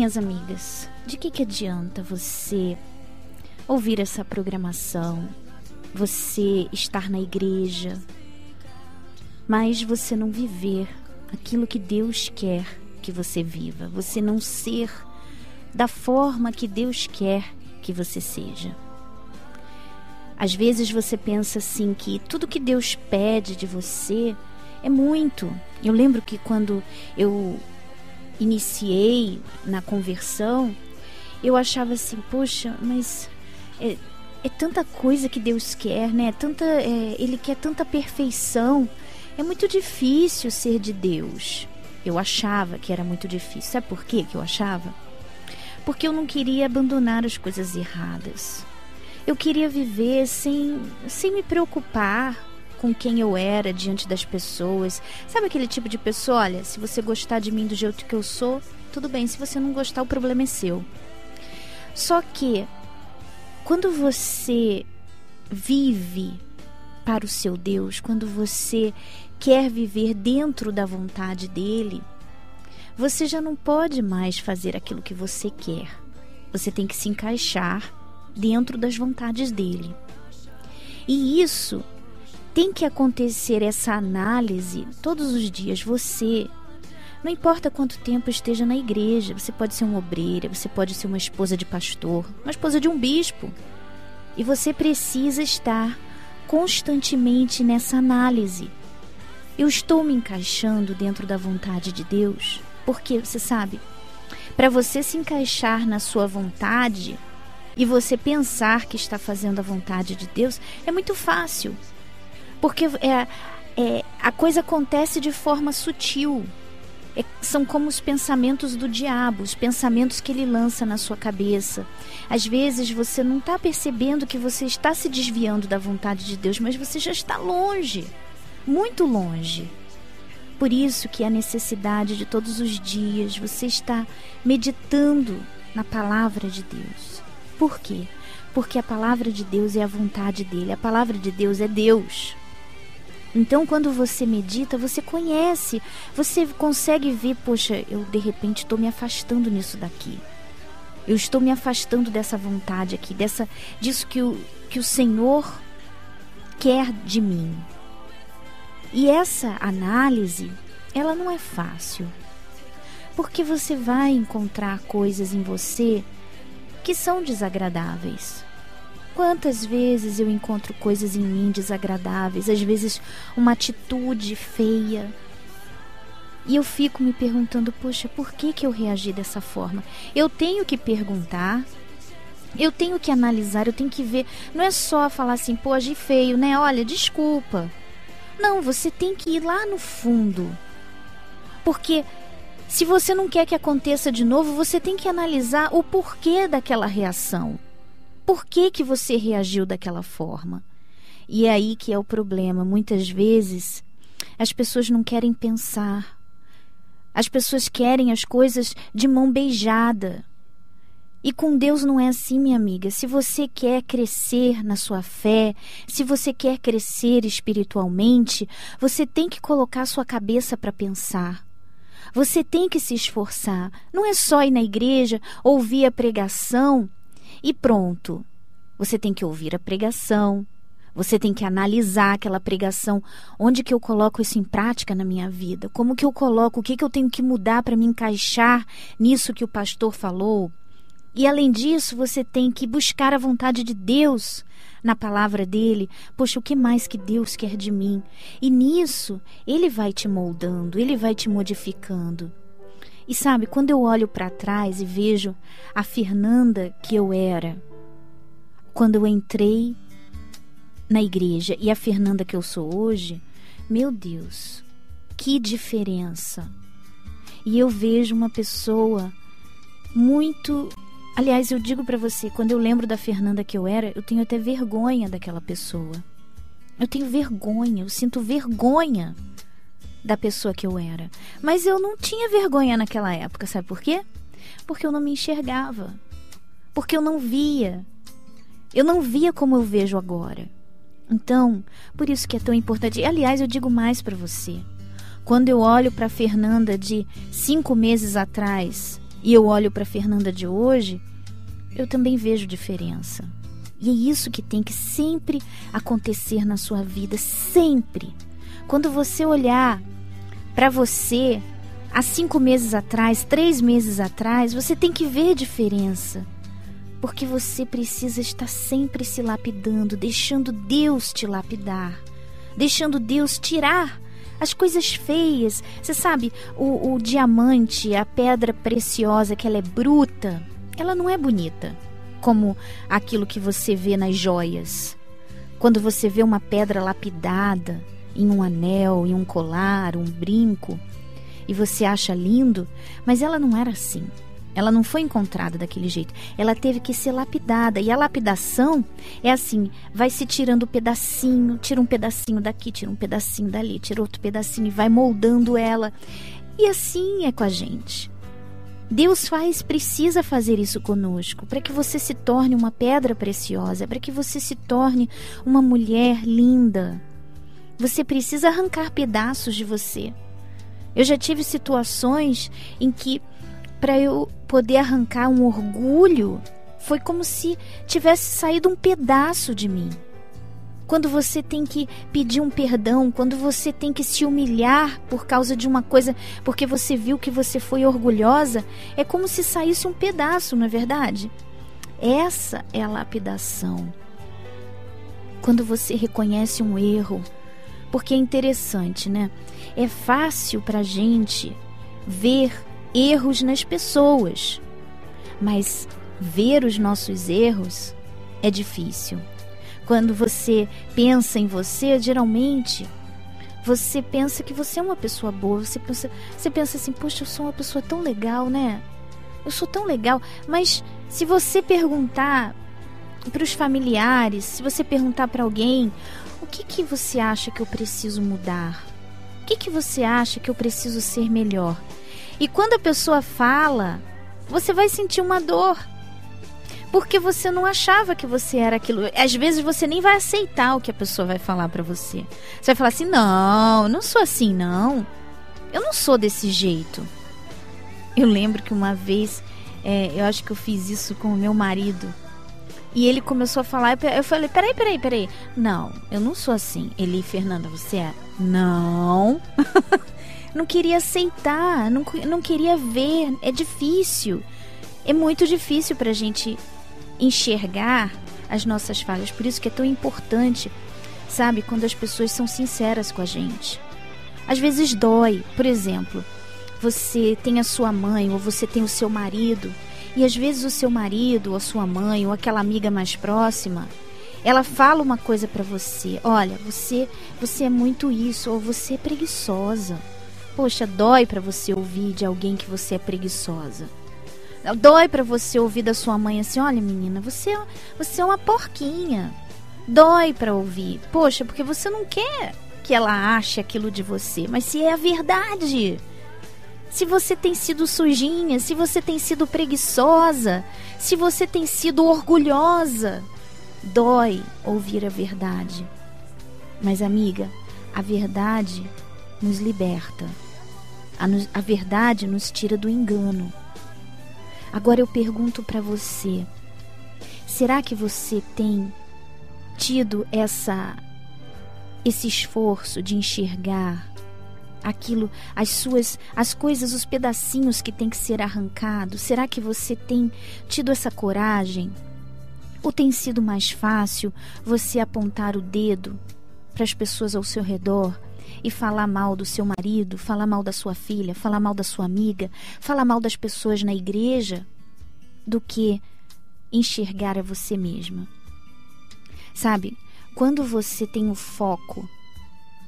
minhas amigas, de que, que adianta você ouvir essa programação, você estar na igreja, mas você não viver aquilo que Deus quer que você viva, você não ser da forma que Deus quer que você seja. Às vezes você pensa assim que tudo que Deus pede de você é muito. Eu lembro que quando eu iniciei na conversão, eu achava assim, poxa, mas é, é tanta coisa que Deus quer, né? Tanta, é, ele quer tanta perfeição. É muito difícil ser de Deus. Eu achava que era muito difícil. Sabe por quê que eu achava? Porque eu não queria abandonar as coisas erradas. Eu queria viver sem, sem me preocupar com quem eu era diante das pessoas. Sabe aquele tipo de pessoa? Olha, se você gostar de mim do jeito que eu sou, tudo bem. Se você não gostar, o problema é seu. Só que quando você vive para o seu Deus, quando você quer viver dentro da vontade dele, você já não pode mais fazer aquilo que você quer. Você tem que se encaixar dentro das vontades dele. E isso tem que acontecer essa análise todos os dias. Você, não importa quanto tempo esteja na igreja, você pode ser uma obreira, você pode ser uma esposa de pastor, uma esposa de um bispo. E você precisa estar constantemente nessa análise. Eu estou me encaixando dentro da vontade de Deus? Porque você sabe, para você se encaixar na sua vontade e você pensar que está fazendo a vontade de Deus, é muito fácil. Porque é, é, a coisa acontece de forma sutil. É, são como os pensamentos do diabo, os pensamentos que ele lança na sua cabeça. Às vezes você não está percebendo que você está se desviando da vontade de Deus, mas você já está longe, muito longe. Por isso que a necessidade de todos os dias você está meditando na palavra de Deus. Por quê? Porque a palavra de Deus é a vontade dele, a palavra de Deus é Deus. Então, quando você medita, você conhece, você consegue ver, poxa, eu de repente estou me afastando nisso daqui. Eu estou me afastando dessa vontade aqui, dessa disso que o, que o Senhor quer de mim. E essa análise, ela não é fácil. Porque você vai encontrar coisas em você que são desagradáveis. Quantas vezes eu encontro coisas em mim desagradáveis, às vezes uma atitude feia. E eu fico me perguntando, poxa, por que, que eu reagi dessa forma? Eu tenho que perguntar, eu tenho que analisar, eu tenho que ver. Não é só falar assim, pô, agi feio, né? Olha, desculpa. Não, você tem que ir lá no fundo. Porque se você não quer que aconteça de novo, você tem que analisar o porquê daquela reação. Por que, que você reagiu daquela forma? E é aí que é o problema. Muitas vezes as pessoas não querem pensar. As pessoas querem as coisas de mão beijada. E com Deus não é assim, minha amiga. Se você quer crescer na sua fé, se você quer crescer espiritualmente, você tem que colocar sua cabeça para pensar. Você tem que se esforçar. Não é só ir na igreja, ouvir a pregação e pronto. Você tem que ouvir a pregação, você tem que analisar aquela pregação, onde que eu coloco isso em prática na minha vida? Como que eu coloco, o que que eu tenho que mudar para me encaixar nisso que o pastor falou? E além disso, você tem que buscar a vontade de Deus na palavra dele. Poxa, o que mais que Deus quer de mim? E nisso, ele vai te moldando, ele vai te modificando. E sabe, quando eu olho para trás e vejo a Fernanda que eu era, quando eu entrei na igreja e a Fernanda que eu sou hoje, meu Deus, que diferença! E eu vejo uma pessoa muito. Aliás, eu digo para você, quando eu lembro da Fernanda que eu era, eu tenho até vergonha daquela pessoa. Eu tenho vergonha, eu sinto vergonha da pessoa que eu era. Mas eu não tinha vergonha naquela época, sabe por quê? Porque eu não me enxergava. Porque eu não via. Eu não via como eu vejo agora. Então, por isso que é tão importante. Aliás, eu digo mais para você. Quando eu olho para Fernanda de cinco meses atrás e eu olho para Fernanda de hoje, eu também vejo diferença. E é isso que tem que sempre acontecer na sua vida, sempre. Quando você olhar para você há cinco meses atrás, três meses atrás, você tem que ver diferença. Porque você precisa estar sempre se lapidando, deixando Deus te lapidar, deixando Deus tirar as coisas feias. Você sabe, o, o diamante, a pedra preciosa, que ela é bruta, ela não é bonita como aquilo que você vê nas joias. Quando você vê uma pedra lapidada em um anel, em um colar, um brinco, e você acha lindo, mas ela não era assim. Ela não foi encontrada daquele jeito. Ela teve que ser lapidada. E a lapidação é assim: vai se tirando pedacinho, tira um pedacinho daqui, tira um pedacinho dali, tira outro pedacinho e vai moldando ela. E assim é com a gente. Deus faz, precisa fazer isso conosco, para que você se torne uma pedra preciosa, para que você se torne uma mulher linda. Você precisa arrancar pedaços de você. Eu já tive situações em que, para eu poder arrancar um orgulho, foi como se tivesse saído um pedaço de mim quando você tem que pedir um perdão, quando você tem que se humilhar por causa de uma coisa, porque você viu que você foi orgulhosa, é como se saísse um pedaço, não é verdade? Essa é a lapidação. Quando você reconhece um erro, porque é interessante, né? É fácil para gente ver erros nas pessoas, mas ver os nossos erros é difícil. Quando você pensa em você, geralmente você pensa que você é uma pessoa boa. Você pensa, você pensa assim, poxa, eu sou uma pessoa tão legal, né? Eu sou tão legal. Mas se você perguntar para os familiares, se você perguntar para alguém, que que você acha que eu preciso mudar? O que que você acha que eu preciso ser melhor? E quando a pessoa fala, você vai sentir uma dor porque você não achava que você era aquilo. Às vezes você nem vai aceitar o que a pessoa vai falar para você. Você vai falar assim: "Não, não sou assim não. Eu não sou desse jeito". Eu lembro que uma vez, é, eu acho que eu fiz isso com o meu marido. E ele começou a falar, eu falei, peraí, peraí, peraí. Não, eu não sou assim. Ele, Fernanda, você é? Não. não queria aceitar, não, não queria ver. É difícil. É muito difícil pra gente enxergar as nossas falhas. Por isso que é tão importante, sabe, quando as pessoas são sinceras com a gente. Às vezes dói, por exemplo, você tem a sua mãe ou você tem o seu marido, e às vezes o seu marido ou a sua mãe ou aquela amiga mais próxima, ela fala uma coisa para você, olha, você, você é muito isso ou você é preguiçosa. Poxa, dói para você ouvir de alguém que você é preguiçosa. Dói para você ouvir da sua mãe assim: olha, menina, você, você é uma porquinha. Dói para ouvir. Poxa, porque você não quer que ela ache aquilo de você, mas se é a verdade. Se você tem sido sujinha, se você tem sido preguiçosa, se você tem sido orgulhosa, dói ouvir a verdade. Mas, amiga, a verdade nos liberta. A, a verdade nos tira do engano. Agora eu pergunto para você: será que você tem tido essa esse esforço de enxergar aquilo, as suas, as coisas, os pedacinhos que tem que ser arrancados? Será que você tem tido essa coragem? Ou tem sido mais fácil você apontar o dedo para as pessoas ao seu redor e falar mal do seu marido, falar mal da sua filha, falar mal da sua amiga, falar mal das pessoas na igreja, do que enxergar a você mesma. Sabe, quando você tem o foco,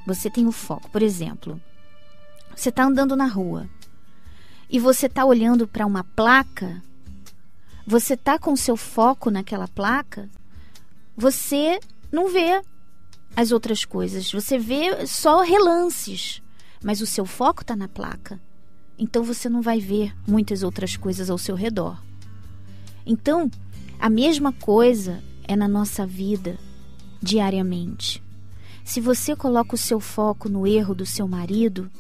você tem o foco, por exemplo, você está andando na rua e você está olhando para uma placa, você está com seu foco naquela placa, você não vê as outras coisas. Você vê só relances, mas o seu foco está na placa. Então você não vai ver muitas outras coisas ao seu redor. Então, a mesma coisa é na nossa vida diariamente. Se você coloca o seu foco no erro do seu marido,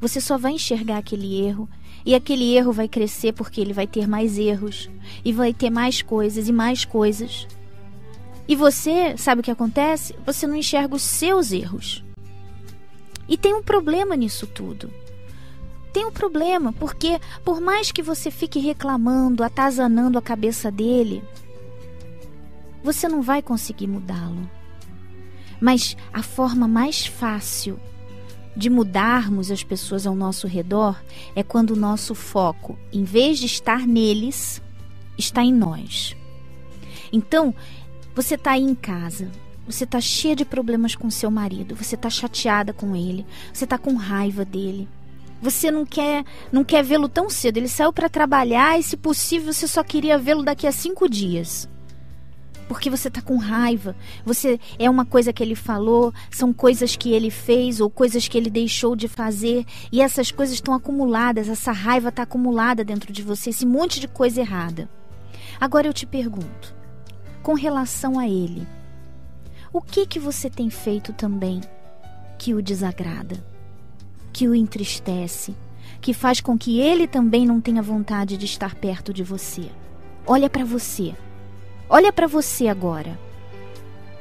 você só vai enxergar aquele erro E aquele erro vai crescer porque ele vai ter mais erros e vai ter mais coisas e mais coisas. E você, sabe o que acontece? Você não enxerga os seus erros. E tem um problema nisso tudo. Tem um problema, porque por mais que você fique reclamando, atazanando a cabeça dele, você não vai conseguir mudá-lo. Mas a forma mais fácil de mudarmos as pessoas ao nosso redor é quando o nosso foco, em vez de estar neles, está em nós. Então, você está aí em casa, você está cheia de problemas com seu marido, você está chateada com ele, você está com raiva dele. Você não quer, não quer vê-lo tão cedo. Ele saiu para trabalhar e, se possível, você só queria vê-lo daqui a cinco dias porque você está com raiva. Você é uma coisa que ele falou, são coisas que ele fez ou coisas que ele deixou de fazer, e essas coisas estão acumuladas, essa raiva está acumulada dentro de você, esse monte de coisa errada. Agora eu te pergunto, com relação a ele, o que que você tem feito também que o desagrada, que o entristece, que faz com que ele também não tenha vontade de estar perto de você? Olha para você. Olha para você agora.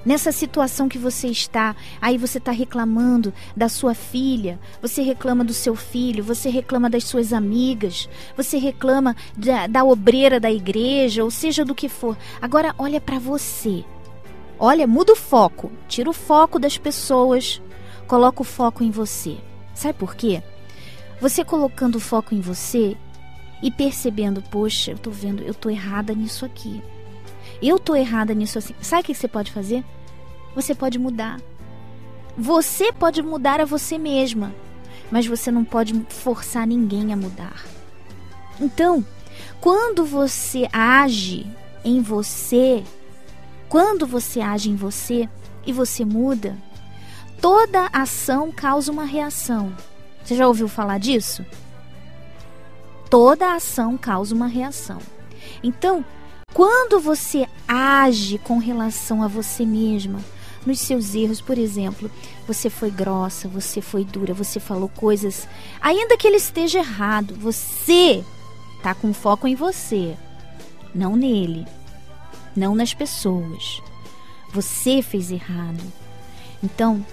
Nessa situação que você está, aí você está reclamando da sua filha, você reclama do seu filho, você reclama das suas amigas, você reclama da, da obreira da igreja, ou seja do que for. Agora olha para você. Olha, muda o foco, tira o foco das pessoas, coloca o foco em você. Sabe por quê? Você colocando o foco em você e percebendo, poxa, eu tô vendo, eu tô errada nisso aqui eu tô errada nisso assim. Sabe o que você pode fazer? Você pode mudar. Você pode mudar a você mesma, mas você não pode forçar ninguém a mudar. Então, quando você age em você, quando você age em você e você muda, toda ação causa uma reação. Você já ouviu falar disso? Toda ação causa uma reação. Então, quando você age com relação a você mesma, nos seus erros, por exemplo, você foi grossa, você foi dura, você falou coisas, ainda que ele esteja errado, você tá com foco em você, não nele, não nas pessoas. Você fez errado. Então,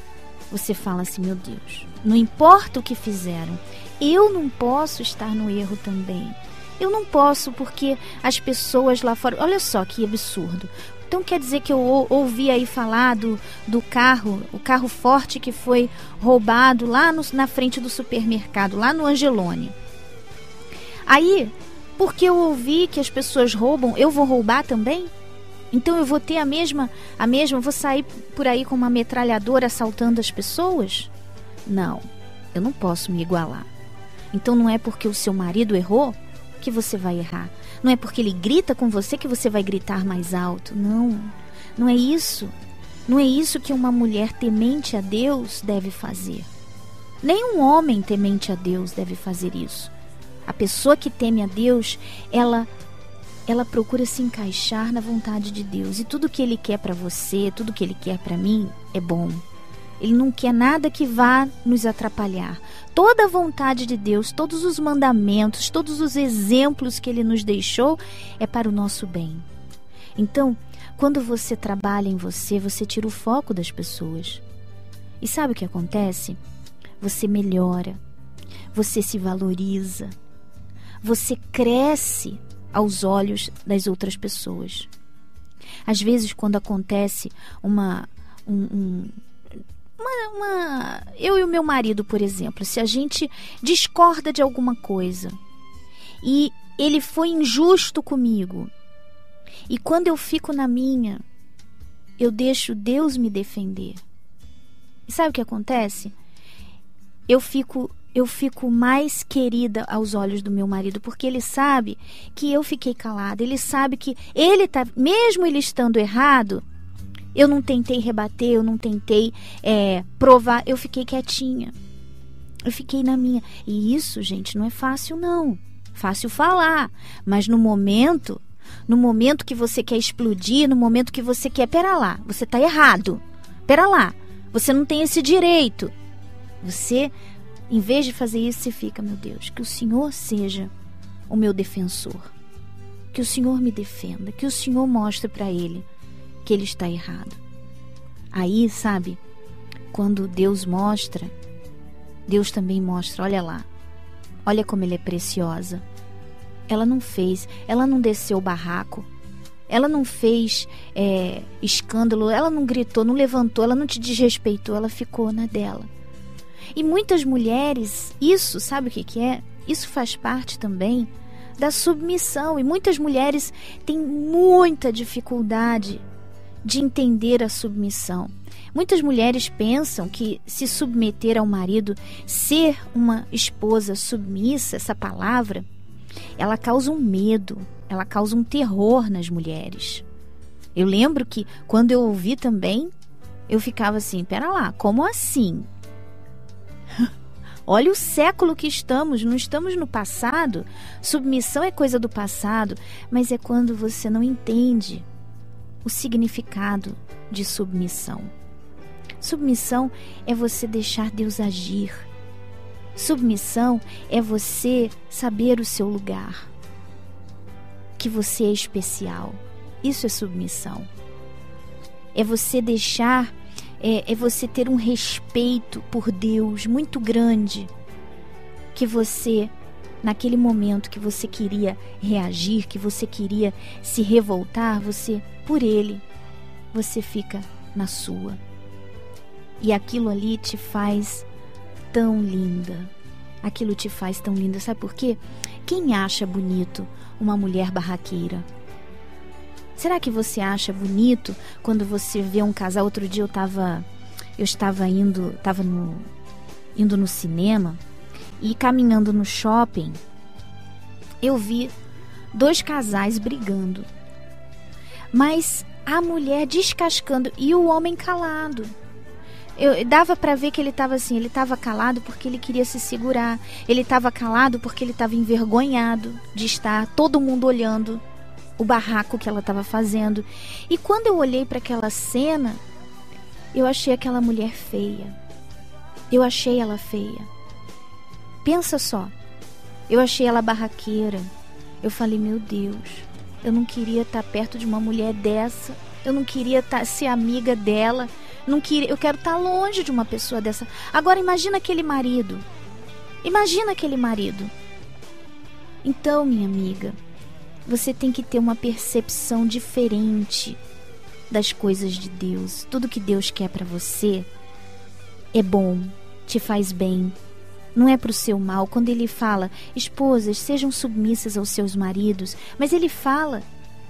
você fala assim: meu Deus, não importa o que fizeram, eu não posso estar no erro também. Eu não posso porque as pessoas lá fora. Olha só que absurdo. Então quer dizer que eu ouvi aí falar do, do carro, o carro forte que foi roubado lá no, na frente do supermercado, lá no Angelone. Aí, porque eu ouvi que as pessoas roubam, eu vou roubar também? Então eu vou ter a mesma, a mesma, vou sair por aí com uma metralhadora assaltando as pessoas? Não, eu não posso me igualar. Então não é porque o seu marido errou que você vai errar. Não é porque ele grita com você que você vai gritar mais alto. Não. Não é isso. Não é isso que uma mulher temente a Deus deve fazer. Nem um homem temente a Deus deve fazer isso. A pessoa que teme a Deus, ela ela procura se encaixar na vontade de Deus. E tudo que ele quer para você, tudo que ele quer para mim é bom. Ele não quer nada que vá nos atrapalhar. Toda a vontade de Deus, todos os mandamentos, todos os exemplos que ele nos deixou é para o nosso bem. Então, quando você trabalha em você, você tira o foco das pessoas. E sabe o que acontece? Você melhora, você se valoriza, você cresce aos olhos das outras pessoas. Às vezes, quando acontece uma, um, um, uma, uma, eu e o meu marido, por exemplo, se a gente discorda de alguma coisa e ele foi injusto comigo, e quando eu fico na minha, eu deixo Deus me defender. E sabe o que acontece? Eu fico eu fico mais querida aos olhos do meu marido, porque ele sabe que eu fiquei calada, ele sabe que ele tá, mesmo ele estando errado, eu não tentei rebater, eu não tentei é, provar, eu fiquei quietinha. Eu fiquei na minha. E isso, gente, não é fácil, não. Fácil falar. Mas no momento, no momento que você quer explodir, no momento que você quer. Pera lá, você está errado. Pera lá, você não tem esse direito. Você Em vez de fazer isso, você fica, meu Deus, que o Senhor seja o meu defensor. Que o Senhor me defenda, que o Senhor mostre para ele que ele está errado. Aí, sabe, quando Deus mostra, Deus também mostra, olha lá. Olha como ele é preciosa. Ela não fez, ela não desceu o barraco. Ela não fez é, escândalo, ela não gritou, não levantou, ela não te desrespeitou, ela ficou na dela. E muitas mulheres, isso, sabe o que, que é? Isso faz parte também da submissão. E muitas mulheres têm muita dificuldade de entender a submissão. Muitas mulheres pensam que se submeter ao marido, ser uma esposa submissa, essa palavra, ela causa um medo, ela causa um terror nas mulheres. Eu lembro que quando eu ouvi também, eu ficava assim: pera lá, como assim? Olha o século que estamos, não estamos no passado. Submissão é coisa do passado, mas é quando você não entende o significado de submissão. Submissão é você deixar Deus agir. Submissão é você saber o seu lugar. Que você é especial. Isso é submissão. É você deixar é, é você ter um respeito por Deus muito grande que você naquele momento que você queria reagir, que você queria se revoltar, você por ele você fica na sua. E aquilo ali te faz tão linda. Aquilo te faz tão linda. Sabe por quê? Quem acha bonito uma mulher barraqueira? Será que você acha bonito quando você vê um casal? Outro dia eu estava eu estava indo, estava no indo no cinema e caminhando no shopping, eu vi dois casais brigando. Mas a mulher descascando e o homem calado. Eu dava para ver que ele estava assim, ele estava calado porque ele queria se segurar. Ele estava calado porque ele estava envergonhado de estar todo mundo olhando o barraco que ela estava fazendo. E quando eu olhei para aquela cena, eu achei aquela mulher feia. Eu achei ela feia. Pensa só. Eu achei ela barraqueira. Eu falei, meu Deus, eu não queria estar tá perto de uma mulher dessa. Eu não queria tá, ser amiga dela. Não queria, eu quero estar tá longe de uma pessoa dessa. Agora imagina aquele marido. Imagina aquele marido. Então, minha amiga, você tem que ter uma percepção diferente das coisas de Deus. Tudo que Deus quer para você é bom, te faz bem. Não é para o seu mal. Quando ele fala, esposas, sejam submissas aos seus maridos, mas ele fala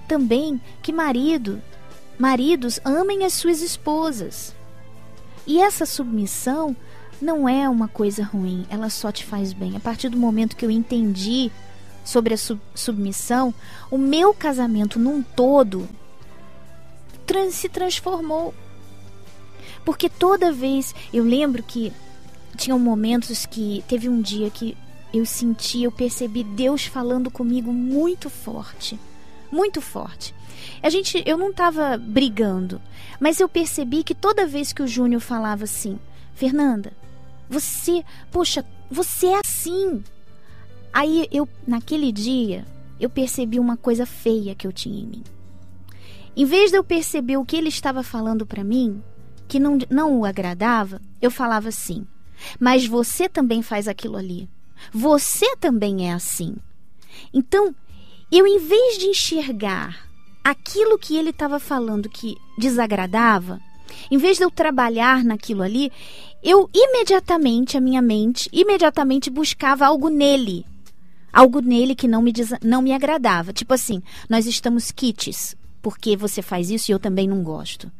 também que marido, maridos amem as suas esposas. E essa submissão não é uma coisa ruim, ela só te faz bem. A partir do momento que eu entendi sobre a sub submissão, o meu casamento num todo trans se transformou. Porque toda vez eu lembro que tinham momentos que teve um dia que eu senti, eu percebi Deus falando comigo muito forte, muito forte. A gente, eu não estava brigando, mas eu percebi que toda vez que o Júnior falava assim, Fernanda, você, poxa, você é assim. Aí eu, naquele dia, eu percebi uma coisa feia que eu tinha em mim. Em vez de eu perceber o que ele estava falando para mim, que não, não o agradava, eu falava assim: Mas você também faz aquilo ali. Você também é assim. Então, eu, em vez de enxergar aquilo que ele estava falando que desagradava, em vez de eu trabalhar naquilo ali, eu imediatamente, a minha mente, imediatamente buscava algo nele algo nele que não me, não me agradava. Tipo assim, nós estamos kits, porque você faz isso e eu também não gosto.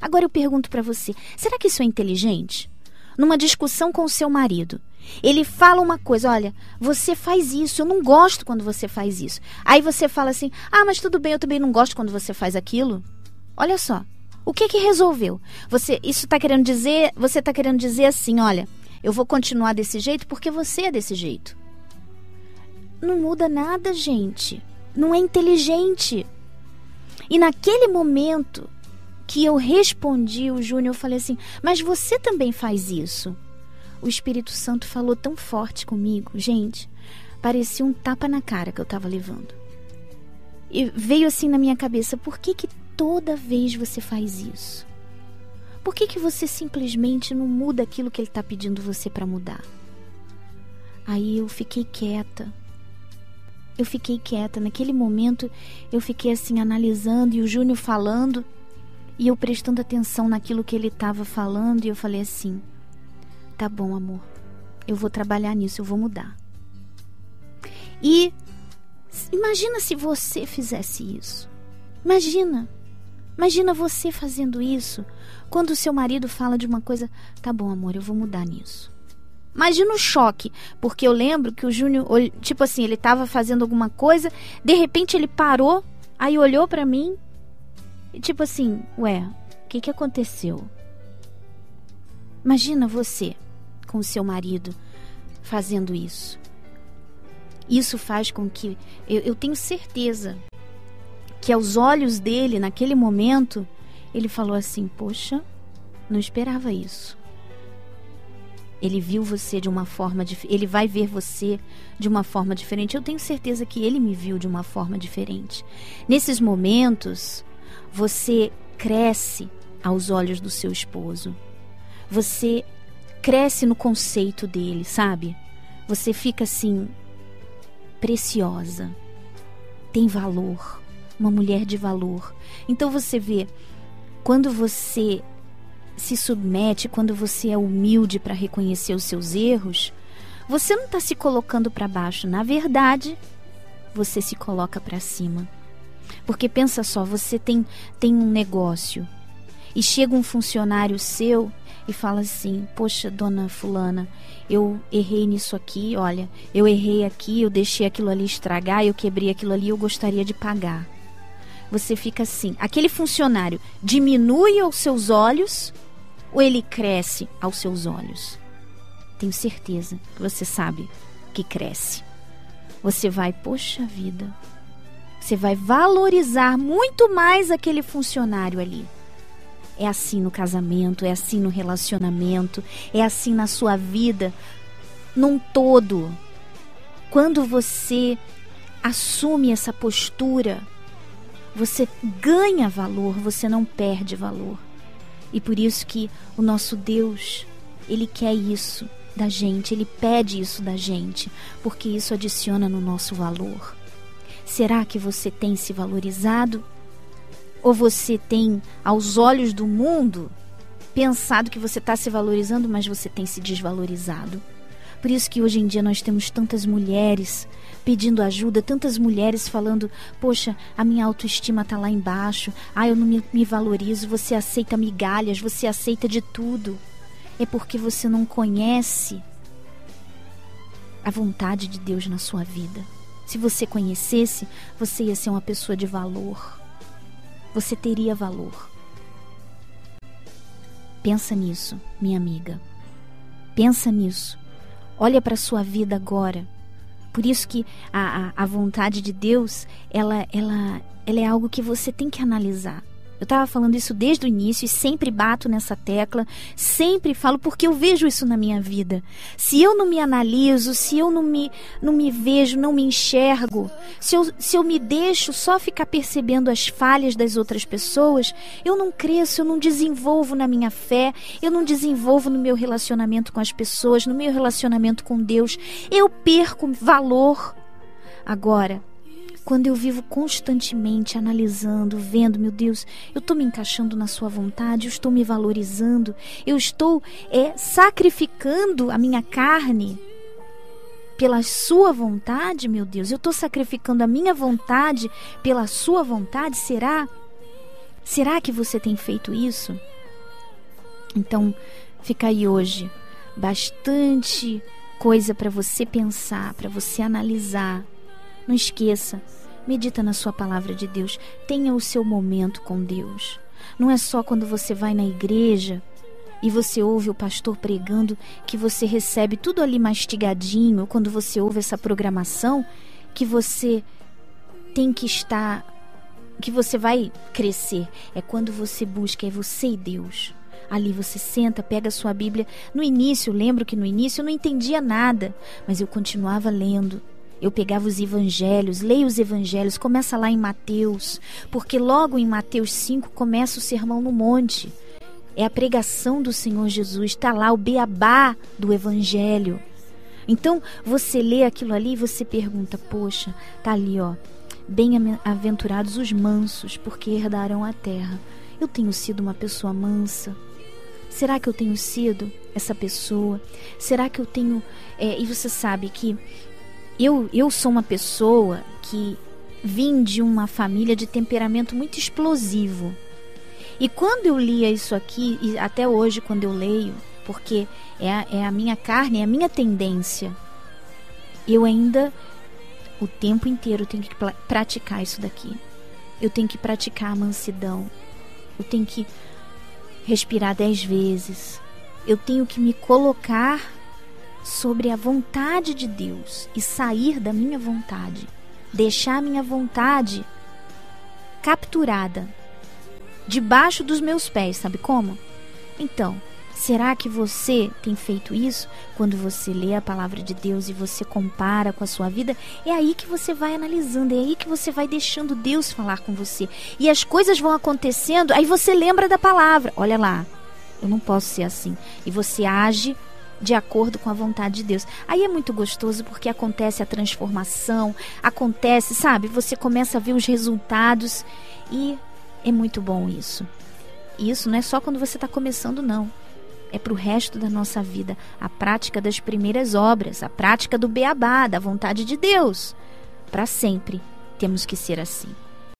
Agora eu pergunto para você, será que isso é inteligente? Numa discussão com o seu marido, ele fala uma coisa, olha, você faz isso, eu não gosto quando você faz isso. Aí você fala assim, ah, mas tudo bem, eu também não gosto quando você faz aquilo. Olha só, o que que resolveu? Você, isso está querendo dizer, você está querendo dizer assim, olha, eu vou continuar desse jeito porque você é desse jeito. Não muda nada, gente. Não é inteligente. E naquele momento que eu respondi o Júnior, eu falei assim: Mas você também faz isso? o Espírito Santo falou tão forte comigo, gente, parecia um tapa na cara que eu estava levando. E veio assim na minha cabeça, por que que toda vez você faz isso? Por que que você simplesmente não muda aquilo que ele está pedindo você para mudar? Aí eu fiquei quieta. Eu fiquei quieta. Naquele momento eu fiquei assim analisando e o Júnior falando e eu prestando atenção naquilo que ele estava falando e eu falei assim: Tá bom, amor. Eu vou trabalhar nisso, eu vou mudar. E imagina se você fizesse isso. Imagina. Imagina você fazendo isso quando o seu marido fala de uma coisa, tá bom, amor, eu vou mudar nisso. Imagina o choque, porque eu lembro que o Júnior, tipo assim, ele estava fazendo alguma coisa, de repente ele parou, aí olhou para mim e tipo assim, ué, o que que aconteceu? Imagina você com seu marido fazendo isso. Isso faz com que eu, eu tenho certeza que aos olhos dele naquele momento ele falou assim: Poxa, não esperava isso. Ele viu você de uma forma ele vai ver você de uma forma diferente. Eu tenho certeza que ele me viu de uma forma diferente. Nesses momentos, você cresce aos olhos do seu esposo. Você cresce no conceito dele, sabe? Você fica assim preciosa, tem valor, uma mulher de valor. Então você vê quando você se submete, quando você é humilde para reconhecer os seus erros, você não está se colocando para baixo. Na verdade, você se coloca para cima. Porque pensa só, você tem, tem um negócio e chega um funcionário seu e fala assim: Poxa, dona Fulana, eu errei nisso aqui, olha, eu errei aqui, eu deixei aquilo ali estragar, eu quebrei aquilo ali, eu gostaria de pagar. Você fica assim: aquele funcionário diminui aos seus olhos ou ele cresce aos seus olhos? Tenho certeza que você sabe que cresce. Você vai, poxa vida, você vai valorizar muito mais aquele funcionário ali. É assim no casamento, é assim no relacionamento, é assim na sua vida, num todo. Quando você assume essa postura, você ganha valor, você não perde valor. E por isso que o nosso Deus, ele quer isso da gente, ele pede isso da gente, porque isso adiciona no nosso valor. Será que você tem se valorizado? Ou você tem, aos olhos do mundo, pensado que você está se valorizando, mas você tem se desvalorizado? Por isso que hoje em dia nós temos tantas mulheres pedindo ajuda, tantas mulheres falando: Poxa, a minha autoestima está lá embaixo, ah, eu não me, me valorizo, você aceita migalhas, você aceita de tudo. É porque você não conhece a vontade de Deus na sua vida. Se você conhecesse, você ia ser uma pessoa de valor. Você teria valor. Pensa nisso, minha amiga. Pensa nisso. Olha para a sua vida agora. Por isso que a, a, a vontade de Deus, ela, ela, ela é algo que você tem que analisar. Eu estava falando isso desde o início e sempre bato nessa tecla, sempre falo porque eu vejo isso na minha vida. Se eu não me analiso, se eu não me, não me vejo, não me enxergo, se eu, se eu me deixo só ficar percebendo as falhas das outras pessoas, eu não cresço, eu não desenvolvo na minha fé, eu não desenvolvo no meu relacionamento com as pessoas, no meu relacionamento com Deus, eu perco valor. Agora, quando eu vivo constantemente analisando, vendo, meu Deus, eu estou me encaixando na Sua vontade, eu estou me valorizando, eu estou é, sacrificando a minha carne pela Sua vontade, meu Deus, eu estou sacrificando a minha vontade pela Sua vontade, será? Será que você tem feito isso? Então, fica aí hoje bastante coisa para você pensar, para você analisar não esqueça, medita na sua palavra de Deus, tenha o seu momento com Deus. Não é só quando você vai na igreja e você ouve o pastor pregando que você recebe tudo ali mastigadinho, quando você ouve essa programação, que você tem que estar, que você vai crescer. É quando você busca, é você e Deus. Ali você senta, pega a sua Bíblia. No início, lembro que no início eu não entendia nada, mas eu continuava lendo. Eu pegava os evangelhos, leio os evangelhos, começa lá em Mateus, porque logo em Mateus 5 começa o sermão no monte. É a pregação do Senhor Jesus, está lá o beabá do evangelho. Então, você lê aquilo ali e você pergunta: "Poxa, tá ali, ó. Bem-aventurados os mansos, porque herdarão a terra." Eu tenho sido uma pessoa mansa? Será que eu tenho sido essa pessoa? Será que eu tenho. É, e você sabe que eu, eu sou uma pessoa que vim de uma família de temperamento muito explosivo. E quando eu lia isso aqui, e até hoje quando eu leio, porque é é a minha carne, é a minha tendência, eu ainda o tempo inteiro tenho que praticar isso daqui. Eu tenho que praticar a mansidão. Eu tenho que respirar dez vezes. Eu tenho que me colocar sobre a vontade de Deus e sair da minha vontade. Deixar minha vontade capturada debaixo dos meus pés, sabe como? Então, Será que você tem feito isso quando você lê a palavra de Deus e você compara com a sua vida? É aí que você vai analisando, é aí que você vai deixando Deus falar com você. E as coisas vão acontecendo, aí você lembra da palavra. Olha lá, eu não posso ser assim. E você age de acordo com a vontade de Deus. Aí é muito gostoso porque acontece a transformação, acontece, sabe? Você começa a ver os resultados e é muito bom isso. Isso não é só quando você está começando, não é para o resto da nossa vida a prática das primeiras obras, a prática do beabá, da vontade de Deus. Para sempre temos que ser assim.